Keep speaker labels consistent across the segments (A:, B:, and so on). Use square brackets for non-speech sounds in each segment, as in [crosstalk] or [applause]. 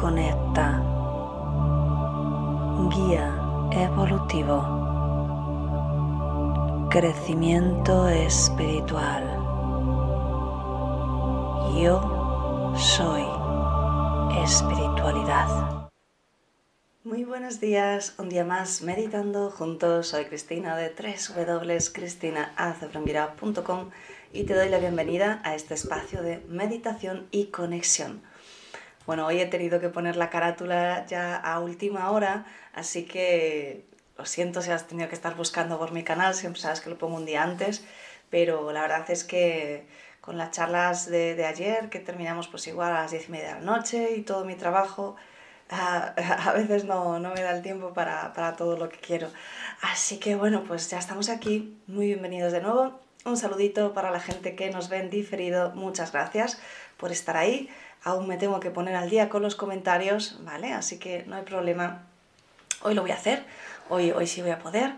A: conecta, guía evolutivo, crecimiento espiritual. Yo soy espiritualidad. Muy buenos días, un día más meditando juntos. Soy Cristina de www.cristinaazebrambira.com y te doy la bienvenida a este espacio de meditación y conexión. Bueno, hoy he tenido que poner la carátula ya a última hora, así que lo siento si has tenido que estar buscando por mi canal, siempre sabes que lo pongo un día antes, pero la verdad es que con las charlas de, ayer, que terminamos pues igual a las diez y media de la noche y todo mi trabajo, [laughs] a, veces no, me da el tiempo para, para todo lo que quiero. Así que bueno, pues ya estamos aquí, muy bienvenidos de nuevo. Un saludito para la gente que nos ven diferido, muchas gracias por estar ahí. Aún me tengo que poner al día con los comentarios, ¿vale? Así que no hay problema. Hoy lo voy a hacer, hoy, hoy sí voy a poder.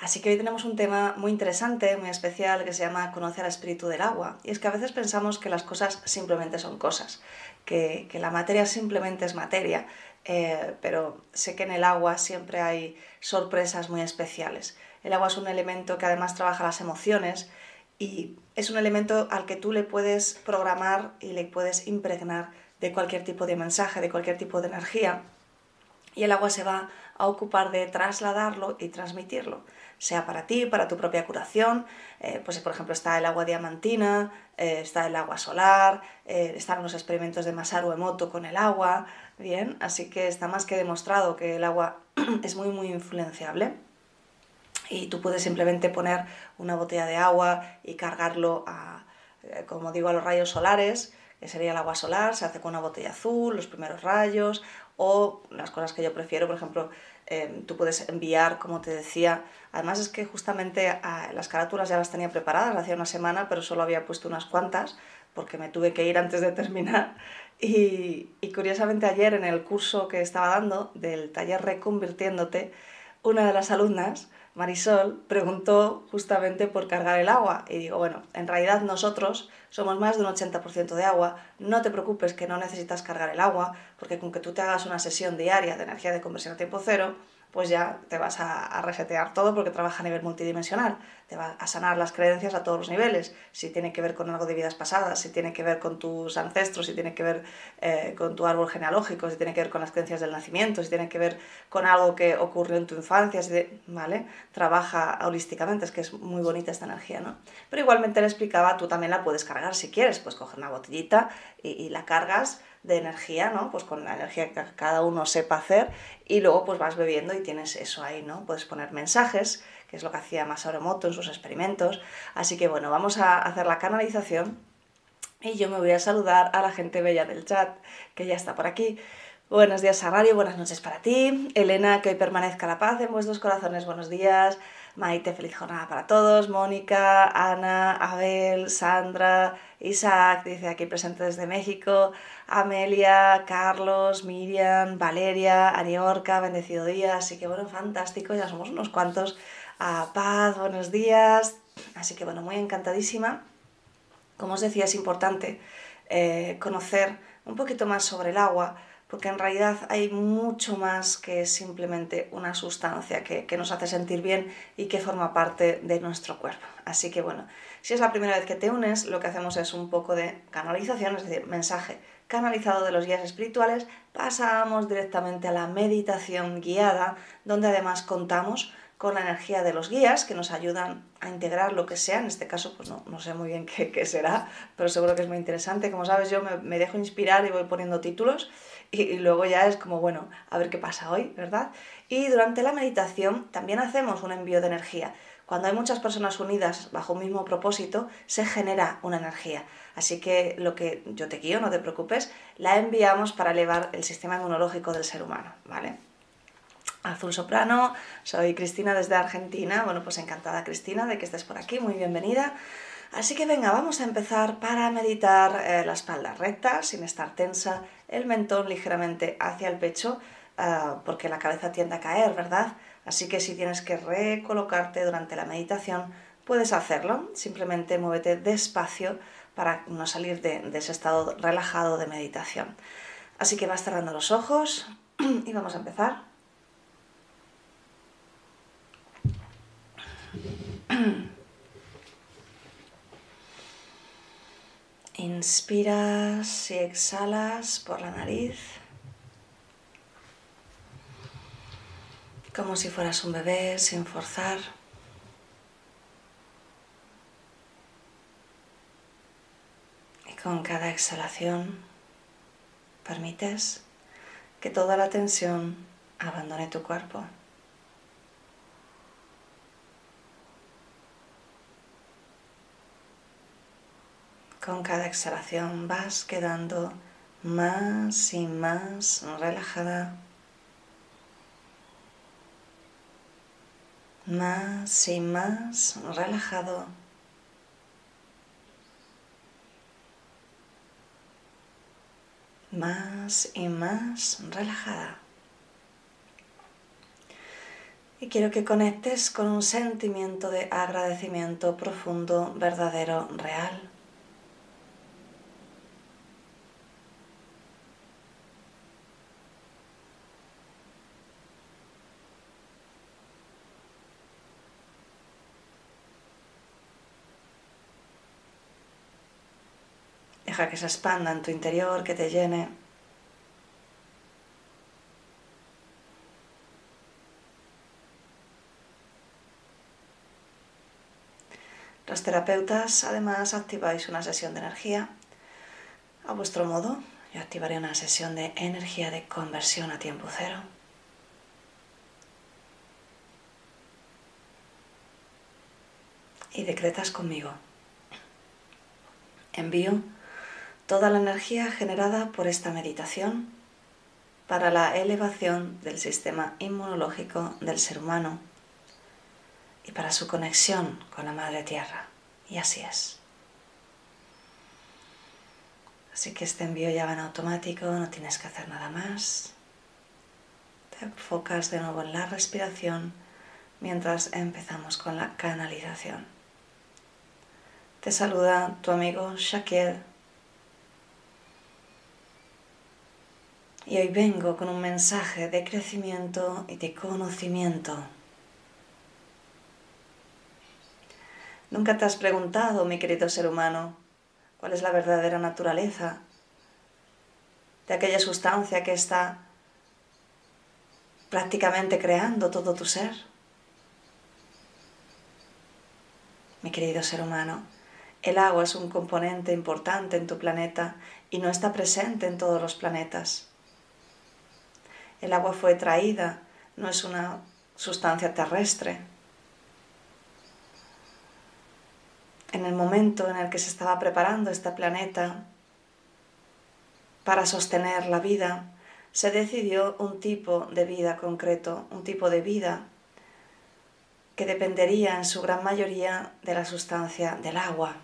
A: Así que hoy tenemos un tema muy interesante, muy especial, que se llama Conocer al espíritu del agua. Y es que a veces pensamos que las cosas simplemente son cosas, que, que la materia simplemente es materia, eh, pero sé que en el agua siempre hay sorpresas muy especiales. El agua es un elemento que además trabaja las emociones y es un elemento al que tú le puedes programar y le puedes impregnar de cualquier tipo de mensaje, de cualquier tipo de energía. Y el agua se va a ocupar de trasladarlo y transmitirlo sea para ti, para tu propia curación. Eh, pues por ejemplo está el agua diamantina, eh, está el agua solar, eh, están los experimentos de Masaru Emoto con el agua, bien, así que está más que demostrado que el agua [clears throat] es muy muy influenciable. Y tú puedes simplemente poner una botella de agua y cargarlo a, como digo, a los rayos solares, que sería el agua solar, se hace con una botella azul, los primeros rayos, o las cosas que yo prefiero, por ejemplo, Em, tú puedes enviar, como te decía. Además es que justamente ah, las carátulas ya las tenía preparadas hacía una semana, pero solo había puesto unas cuantas porque me tuve que ir antes de terminar. Y, y curiosamente ayer en el curso que estaba dando del taller Reconvirtiéndote, una de las alumnas, Marisol, preguntó justamente por cargar el agua. Y digo, bueno, en realidad nosotros somos más de un 80% de agua, no te preocupes que no necesitas cargar el agua, porque con que tú te hagas una sesión diaria de energía de conversión a tiempo cero, pues ya te vas a, resetear todo porque trabaja a nivel multidimensional, te va a sanar las creencias a todos los niveles, si tiene que ver con algo de vidas pasadas, si tiene que ver con tus ancestros, si tiene que ver eh, con tu árbol genealógico, si tiene que ver con las creencias del nacimiento, si tiene que ver con algo que ocurrió en tu infancia, ¿vale? Trabaja holísticamente, es que es muy bonita esta energía, ¿no? Pero igualmente le explicaba, tú también la puedes cargar si quieres, pues coger una botellita y la cargas de energía, ¿no? Pues con la energía que cada uno sepa hacer y luego pues vas bebiendo y tienes eso ahí, ¿no? Puedes poner mensajes, que es lo que hacía Masaru en sus experimentos. Así que bueno, vamos a hacer la canalización y yo me voy a saludar a la gente bella del chat que ya está por aquí. Buenos días, Sarario, buenas noches para ti. Elena, que hoy permanezca la paz en vuestros corazones, buenos días. Maite, feliz jornada para todos. Mónica, Ana, Abel, Sandra, Isaac, dice aquí presente desde México. Amelia, Carlos, Miriam, Valeria, Aniorca, bendecido día. Así que bueno, fantástico, ya somos unos cuantos. A Paz, buenos días. Así que bueno, muy encantadísima. Como os decía, es importante eh, conocer un poquito más sobre el agua porque en realidad hay mucho más que simplemente una sustancia que, nos hace sentir bien y que forma parte de nuestro cuerpo. Así que bueno, si es la primera vez que te unes, lo que hacemos es un poco de canalización, es decir, mensaje canalizado de los guías espirituales, pasamos directamente a la meditación guiada, donde además contamos con la energía de los guías que nos ayudan a integrar lo que sea. En este caso, pues no, sé muy bien qué, será, pero seguro que es muy interesante. Como sabes, yo me, me dejo inspirar y voy poniendo títulos y, luego ya es como, bueno, a ver qué pasa hoy, ¿verdad? Y durante la meditación también hacemos un envío de energía. Cuando hay muchas personas unidas bajo un mismo propósito, se genera una energía. Así que lo que yo te guío, no te preocupes, la enviamos para elevar el sistema inmunológico del ser humano, ¿vale? Azul Soprano, soy Cristina desde Argentina. Bueno, pues encantada Cristina de que estés por aquí, muy bienvenida. Así que venga, vamos a empezar para meditar eh, la espalda recta, sin estar tensa, el mentón ligeramente hacia el pecho, ah, porque la cabeza tiende a caer, ¿verdad? Así que si tienes que recolocarte durante la meditación, puedes hacerlo. Simplemente muévete despacio para no salir de, de ese estado relajado de meditación. Así que vas cerrando los ojos y vamos a empezar. [clears throat] Inspiras y exhalas por la nariz. Como si fueras un bebé sin forzar. Y con cada exhalación permites que toda la tensión abandone tu cuerpo. Con cada exhalación vas quedando más y más relajada, más y más relajado. Más y más relajada. Y quiero que conectes con un sentimiento de agradecimiento profundo, verdadero, real. Deja que se expanda en tu interior, que te llene. Los terapeutas además activáis una sesión de energía a vuestro modo. Yo activaré una sesión de energía de conversión a tiempo cero. Y decretas conmigo. Envío toda la energía generada por esta meditación para la elevación del sistema inmunológico del ser humano y para su conexión con la Madre Tierra. Y así es. Así que este envío ya va en automático, no tienes que hacer nada más. Te enfocas de nuevo en la respiración mientras empezamos con la canalización. Te saluda tu amigo Shakir Y hoy vengo con un mensaje de crecimiento y de conocimiento. Nunca te has preguntado, mi querido ser humano, cuál es la verdadera naturaleza de aquella sustancia que está prácticamente creando todo tu ser. Mi querido ser humano, el agua es un componente importante en tu planeta y no está presente en todos los planetas. El agua fue traída, no es una sustancia terrestre. En el momento en el que se estaba preparando este planeta para sostener la vida, se decidió un tipo de vida concreto, un tipo de vida que dependería en su gran mayoría de la sustancia del agua.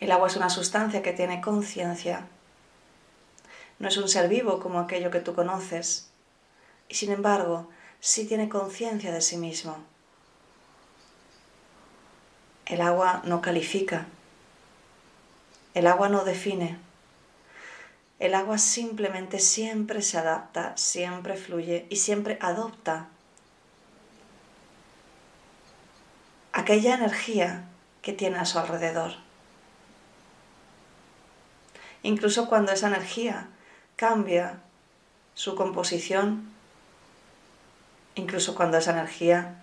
A: El agua es una sustancia que tiene conciencia, no es un ser vivo como aquello que tú conoces, y sin embargo sí tiene conciencia de sí mismo. El agua no califica, el agua no define, el agua simplemente siempre se adapta, siempre fluye y siempre adopta aquella energía que tiene a su alrededor. Incluso cuando esa energía cambia su composición, incluso cuando esa energía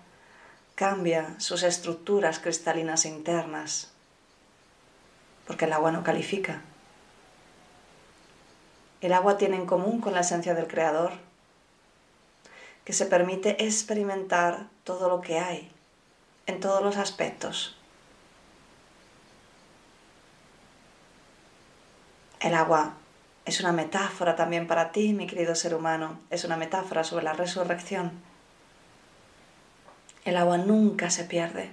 A: cambia sus estructuras cristalinas internas, porque el agua no califica. El agua tiene en común con la esencia del Creador que se permite experimentar todo lo que hay, en todos los aspectos. El agua es una metáfora también para ti, mi querido ser humano, es una metáfora sobre la resurrección. El agua nunca se pierde.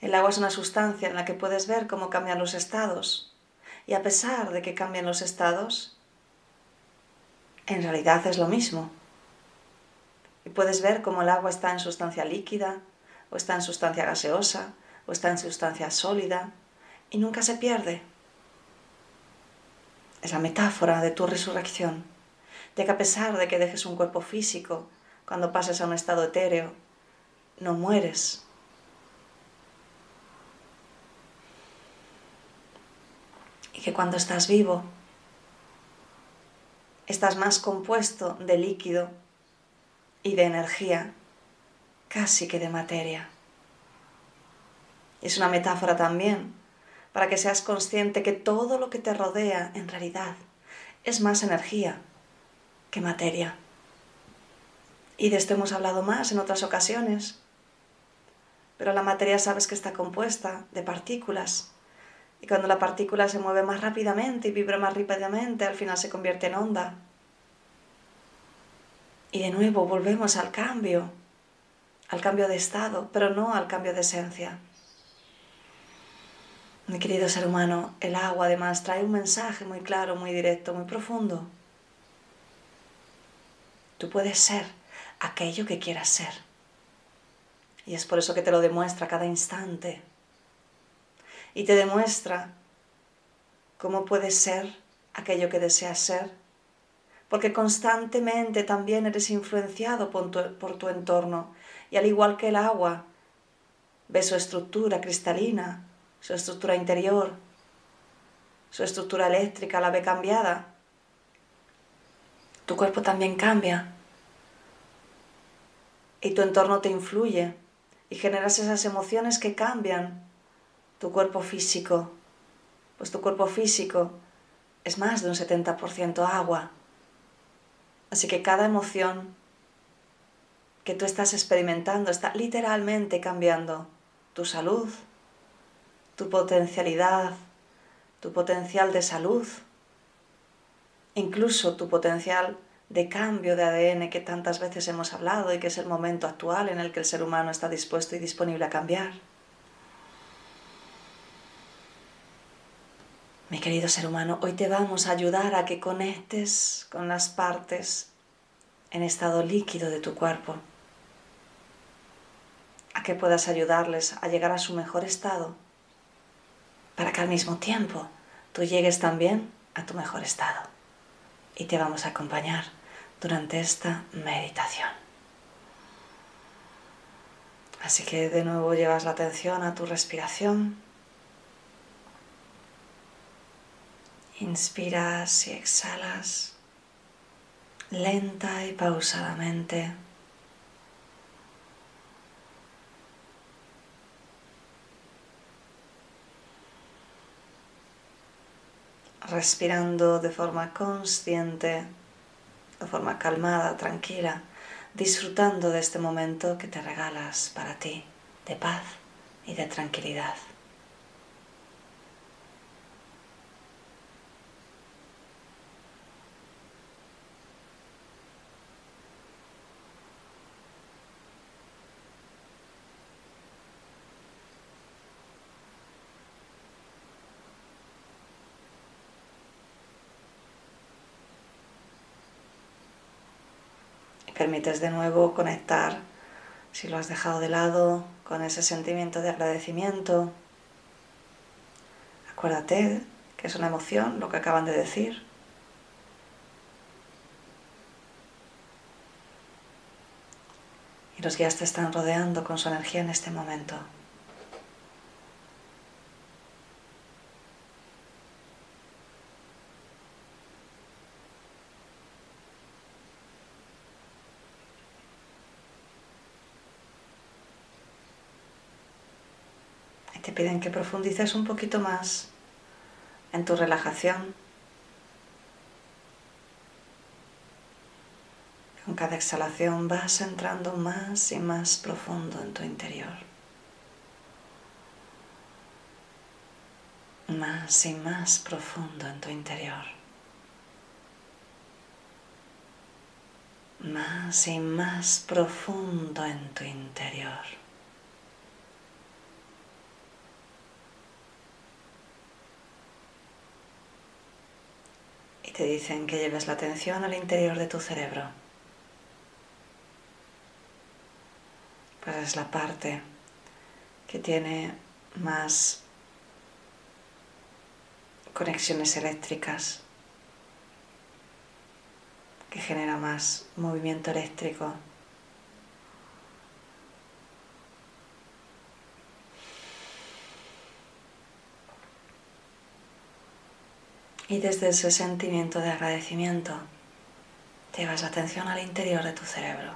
A: El agua es una sustancia en la que puedes ver cómo cambian los estados. Y a pesar de que cambian los estados, en realidad es lo mismo. Y puedes ver cómo el agua está en sustancia líquida, o está en sustancia gaseosa, o está en sustancia sólida, y nunca se pierde. Es la metáfora de tu resurrección, de que a pesar de que dejes un cuerpo físico, cuando pases a un estado etéreo, no mueres. Y que cuando estás vivo, estás más compuesto de líquido y de energía, casi que de materia. Es una metáfora también para que seas consciente que todo lo que te rodea en realidad es más energía que materia. Y de esto hemos hablado más en otras ocasiones. Pero la materia sabes que está compuesta de partículas. Y cuando la partícula se mueve más rápidamente y vibra más rápidamente, al final se convierte en onda. Y de nuevo volvemos al cambio, al cambio de estado, pero no al cambio de esencia. Mi querido ser humano, el agua además trae un mensaje muy claro, muy directo, muy profundo. Tú puedes ser aquello que quieras ser. Y es por eso que te lo demuestra cada instante. Y te demuestra cómo puedes ser aquello que deseas ser. Porque constantemente también eres influenciado por tu, por tu entorno. Y al igual que el agua, ve su estructura cristalina, su estructura interior, su estructura eléctrica la ve cambiada. Tu cuerpo también cambia. Y tu entorno te influye y generas esas emociones que cambian tu cuerpo físico. Pues tu cuerpo físico es más de un 70% agua. Así que cada emoción que tú estás experimentando está literalmente cambiando tu salud, tu potencialidad, tu potencial de salud, incluso tu potencial de cambio de ADN que tantas veces hemos hablado y que es el momento actual en el que el ser humano está dispuesto y disponible a cambiar. Mi querido ser humano, hoy te vamos a ayudar a que conectes con las partes en estado líquido de tu cuerpo, a que puedas ayudarles a llegar a su mejor estado para que al mismo tiempo tú llegues también a tu mejor estado. Y te vamos a acompañar durante esta meditación. Así que de nuevo llevas la atención a tu respiración. Inspiras y exhalas lenta y pausadamente. Respirando de forma consciente, de forma calmada, tranquila, disfrutando de este momento que te regalas para ti, de paz y de tranquilidad. Permites de nuevo conectar, si lo has dejado de lado, con ese sentimiento de agradecimiento. Acuérdate que es una emoción lo que acaban de decir. Y los guías te están rodeando con su energía en este momento. te piden que profundices un poquito más en tu relajación Con cada exhalación vas entrando más y más profundo en tu interior. Más y más profundo en tu interior. Más y más profundo en tu interior. Y te dicen que lleves la atención al interior de tu cerebro. pues es la parte que tiene más conexiones eléctricas, que genera más movimiento eléctrico. Y desde ese sentimiento de agradecimiento, llevas la atención al interior de tu cerebro.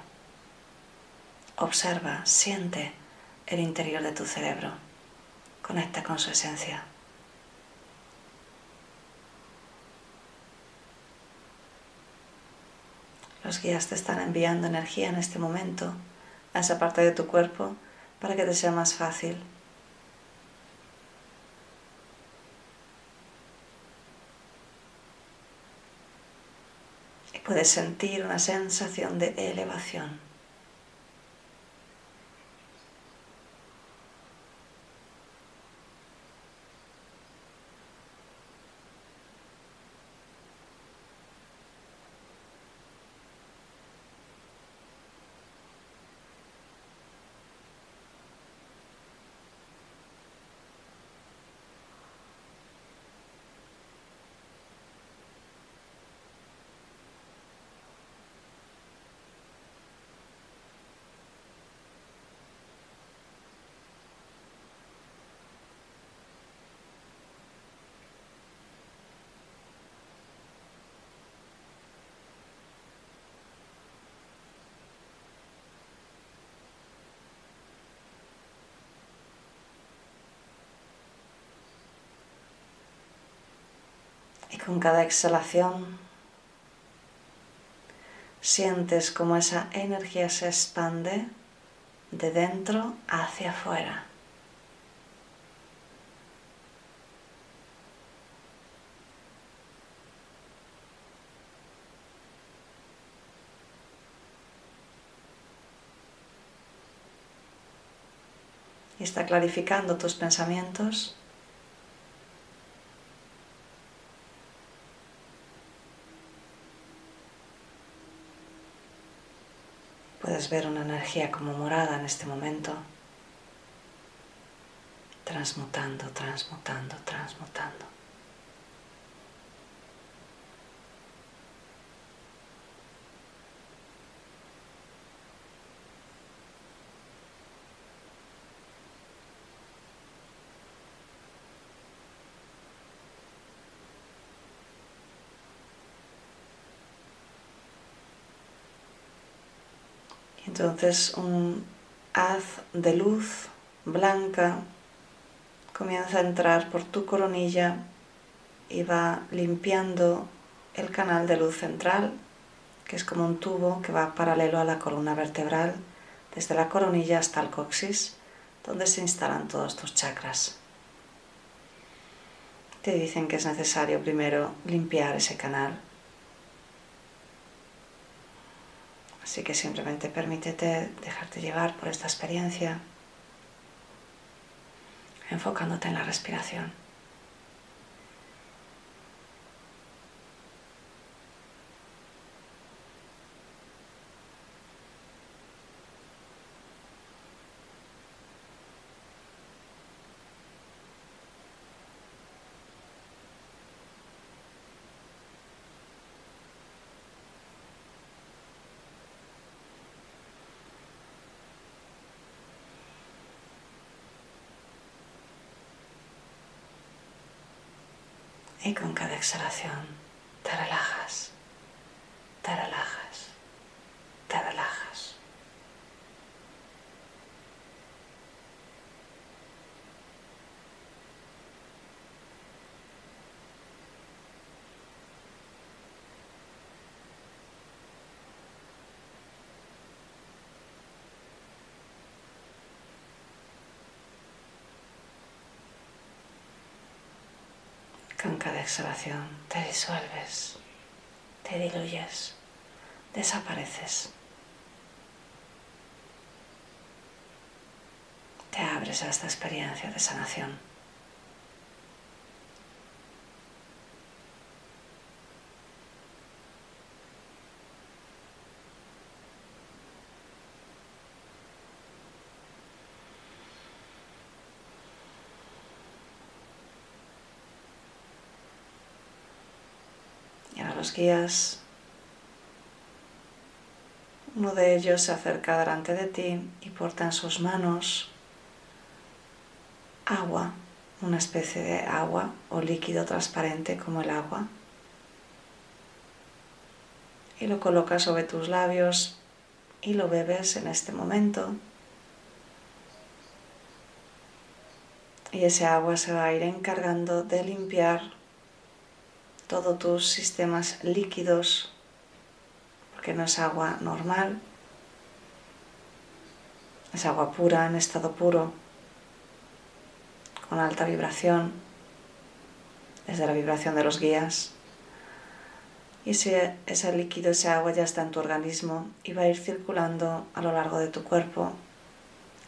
A: Observa, siente el interior de tu cerebro. Conecta con su esencia. Los guías te están enviando energía en este momento a esa parte de tu cuerpo para que te sea más fácil. Puedes sentir una sensación de elevación. Con cada exhalación sientes como esa energía se expande de dentro hacia afuera. Y está clarificando tus pensamientos Ver una energía como morada en este momento, transmutando, transmutando, transmutando. Entonces un haz de luz blanca comienza a entrar por tu coronilla y va limpiando el canal de luz central, que es como un tubo que va paralelo a la columna vertebral, desde la coronilla hasta el coxis, donde se instalan todos tus chakras. Te dicen que es necesario primero limpiar ese canal Así que simplemente permítete dejarte llevar por esta experiencia, enfocándote en la respiración. Y con cada exhalación te relajas, te relajas, te relajas. cada exhalación te disuelves, te diluyes, desapareces. Te abres a esta experiencia de sanación. Guías. Uno de ellos se acerca delante de ti y porta en sus manos agua, una especie de agua o líquido transparente como el agua. Y lo colocas sobre tus labios y lo bebes en este momento. Y ese agua se va a ir encargando de limpiar todos tus sistemas líquidos, porque no es agua normal, es agua pura en estado puro, con alta vibración, desde la vibración de los guías. Y ese, ese líquido, ese agua ya está en tu organismo y va a ir circulando a lo largo de tu cuerpo,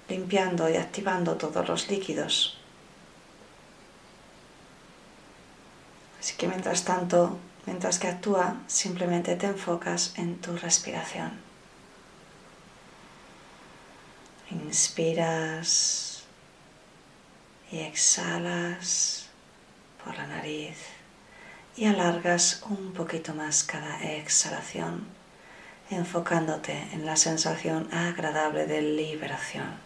A: limpiando y activando todos los líquidos. Así que mientras tanto, mientras que actúa, simplemente te enfocas en tu respiración. Inspiras y exhalas por la nariz y alargas un poquito más cada exhalación, enfocándote en la sensación agradable de liberación.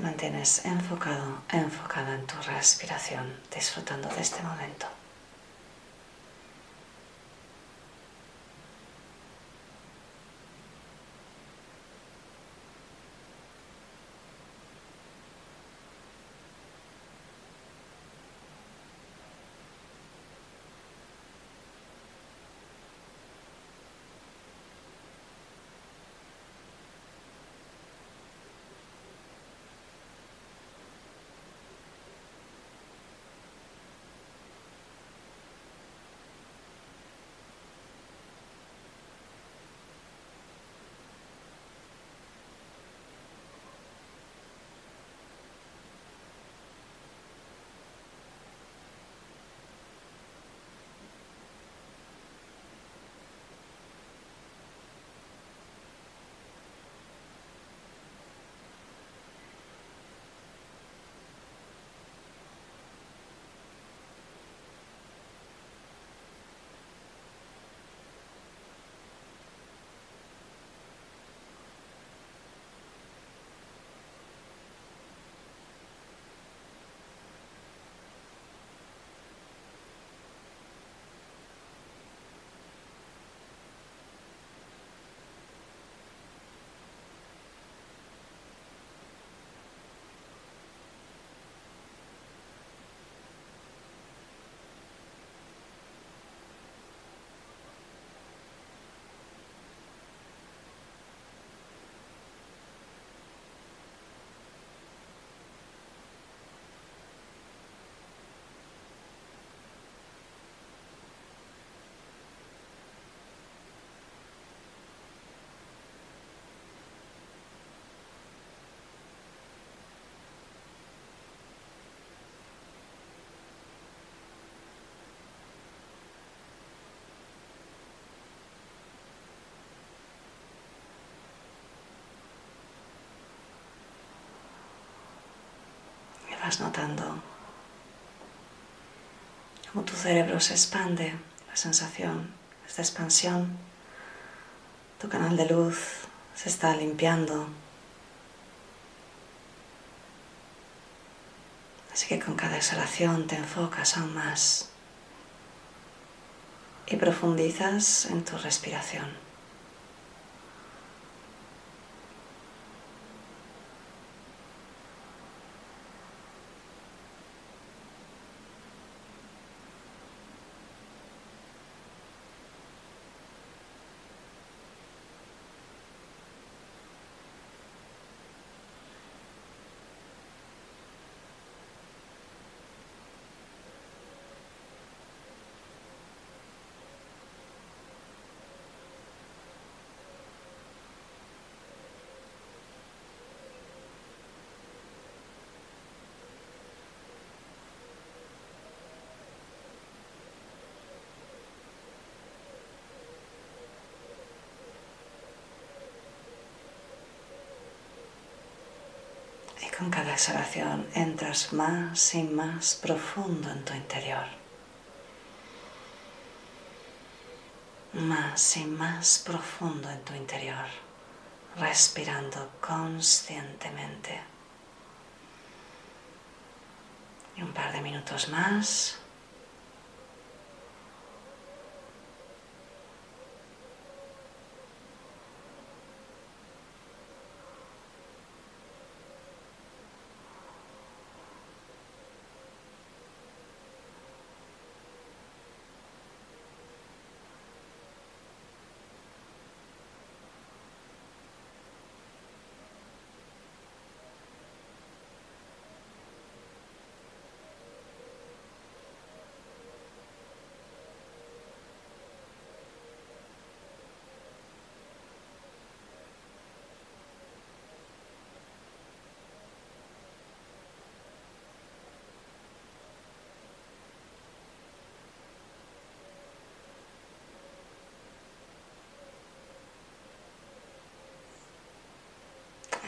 A: Mantienes enfocado, enfocada en tu respiración, disfrutando de este momento. Notando cómo tu cerebro se expande, la sensación, esta expansión, tu canal de luz se está limpiando. Así que con cada exhalación te enfocas aún más y profundizas en tu respiración. Con cada exhalación entras más y más profundo en tu interior. Más y más profundo en tu interior, respirando conscientemente. Y un par de minutos más.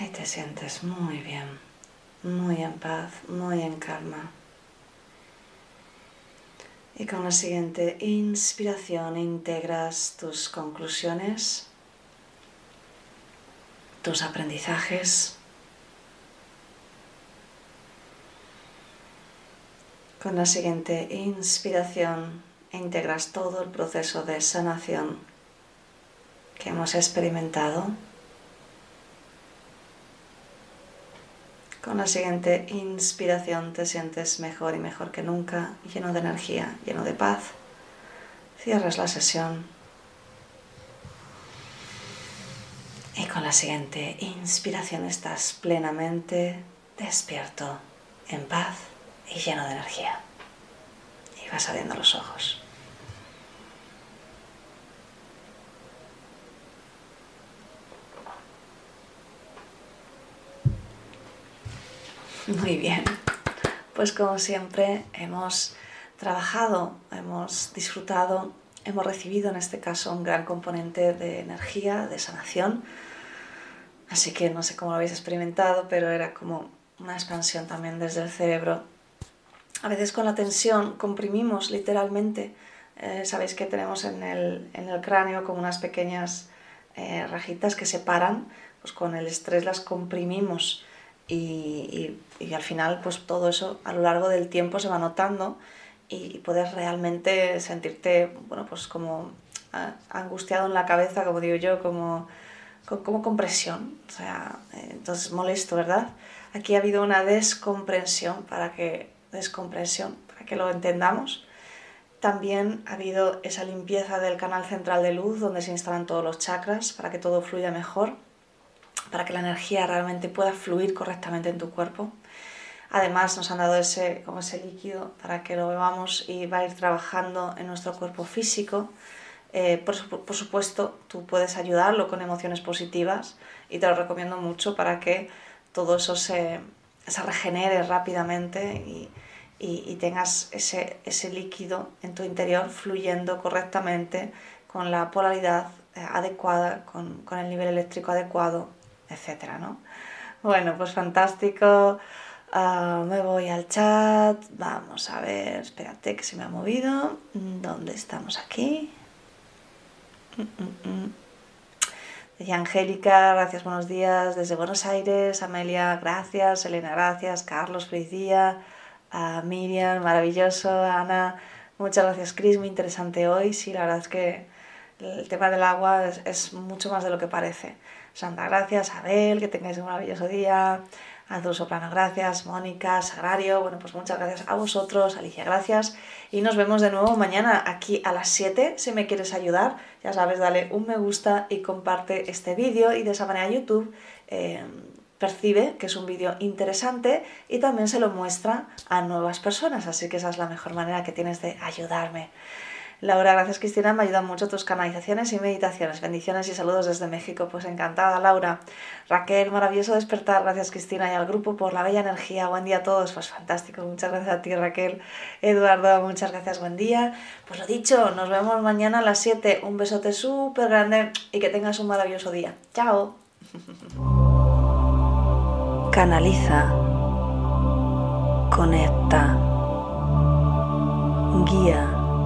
A: Ahí te sientes muy bien, muy en paz, muy en calma. Y con la siguiente inspiración integras tus conclusiones, tus aprendizajes. Con la siguiente inspiración integras todo el proceso de sanación que hemos experimentado. Con la siguiente inspiración te sientes mejor y mejor que nunca, lleno de energía, lleno de paz. Cierras la sesión. Y con la siguiente inspiración estás plenamente despierto, en paz y lleno de energía. Y vas abriendo los ojos. Muy bien. Pues como siempre hemos trabajado, hemos disfrutado, hemos recibido en este caso un gran componente de energía, de sanación. Así que no sé cómo lo habéis experimentado, pero era como una expansión también desde el cerebro. A veces con la tensión comprimimos literalmente. Eh, sabéis que tenemos en el, cráneo como unas pequeñas eh, rajitas que se paran, pues con el estrés las comprimimos y, al final pues todo eso a lo largo del tiempo se va notando y puedes realmente sentirte, bueno, pues como ah, angustiado en la cabeza, como digo yo, como, como compresión, o sea, eh, entonces molesto, ¿verdad? Aquí ha habido una descomprensión para que, descompresión, para que lo entendamos. También ha habido esa limpieza del canal central de luz donde se instalan todos los chakras para que todo fluya mejor para que la energía realmente pueda fluir correctamente en tu cuerpo. Además nos han dado ese, como ese líquido para que lo bebamos y va a ir trabajando en nuestro cuerpo físico. Eh, por, supuesto, tú puedes ayudarlo con emociones positivas y te lo recomiendo mucho para que todo eso se, se regenere rápidamente y, y, tengas ese, ese, líquido en tu interior fluyendo correctamente con la polaridad eh, adecuada, con, con el nivel eléctrico adecuado etcétera, ¿no? Bueno, pues fantástico. Ah, me voy al chat. Vamos a ver, espérate que se me ha movido. ¿Dónde estamos aquí? Mm, mm, mm. Decía Angélica, gracias, buenos días. Desde Buenos Aires, Amelia, gracias. Elena, gracias. Carlos, feliz día. Ah, Miriam, maravilloso. Ana, muchas gracias. Chris, muy interesante hoy. Sí, la verdad es que el tema del agua es mucho más de lo que parece. Santa, gracias. Abel, que tengáis un maravilloso día. Azul Soprano, gracias. Mónica, Sagrario, bueno, pues muchas gracias a vosotros. Alicia, gracias. Y nos vemos de nuevo mañana aquí a las 7. Si me quieres ayudar, ya sabes, dale un me gusta y comparte este vídeo y de esa manera YouTube eh, percibe que es un vídeo interesante y también se lo muestra a nuevas personas. Así que esa es la mejor manera que tienes de ayudarme. Laura, gracias Cristina, me ayudan mucho tus canalizaciones y meditaciones. Bendiciones y saludos desde México. Pues encantada, Laura. Raquel, maravilloso despertar. Gracias Cristina y al grupo por la bella energía. Buen día a todos. Pues fantástico. Muchas gracias a ti, Raquel. Eduardo, muchas gracias. Buen día. Pues lo dicho, nos vemos mañana a las 7. Un besote súper grande y que tengas un maravilloso día. Chao.
B: Canaliza. Conecta. Guía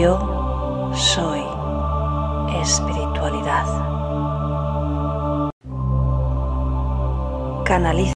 B: Yo soy espiritualidad. Canaliza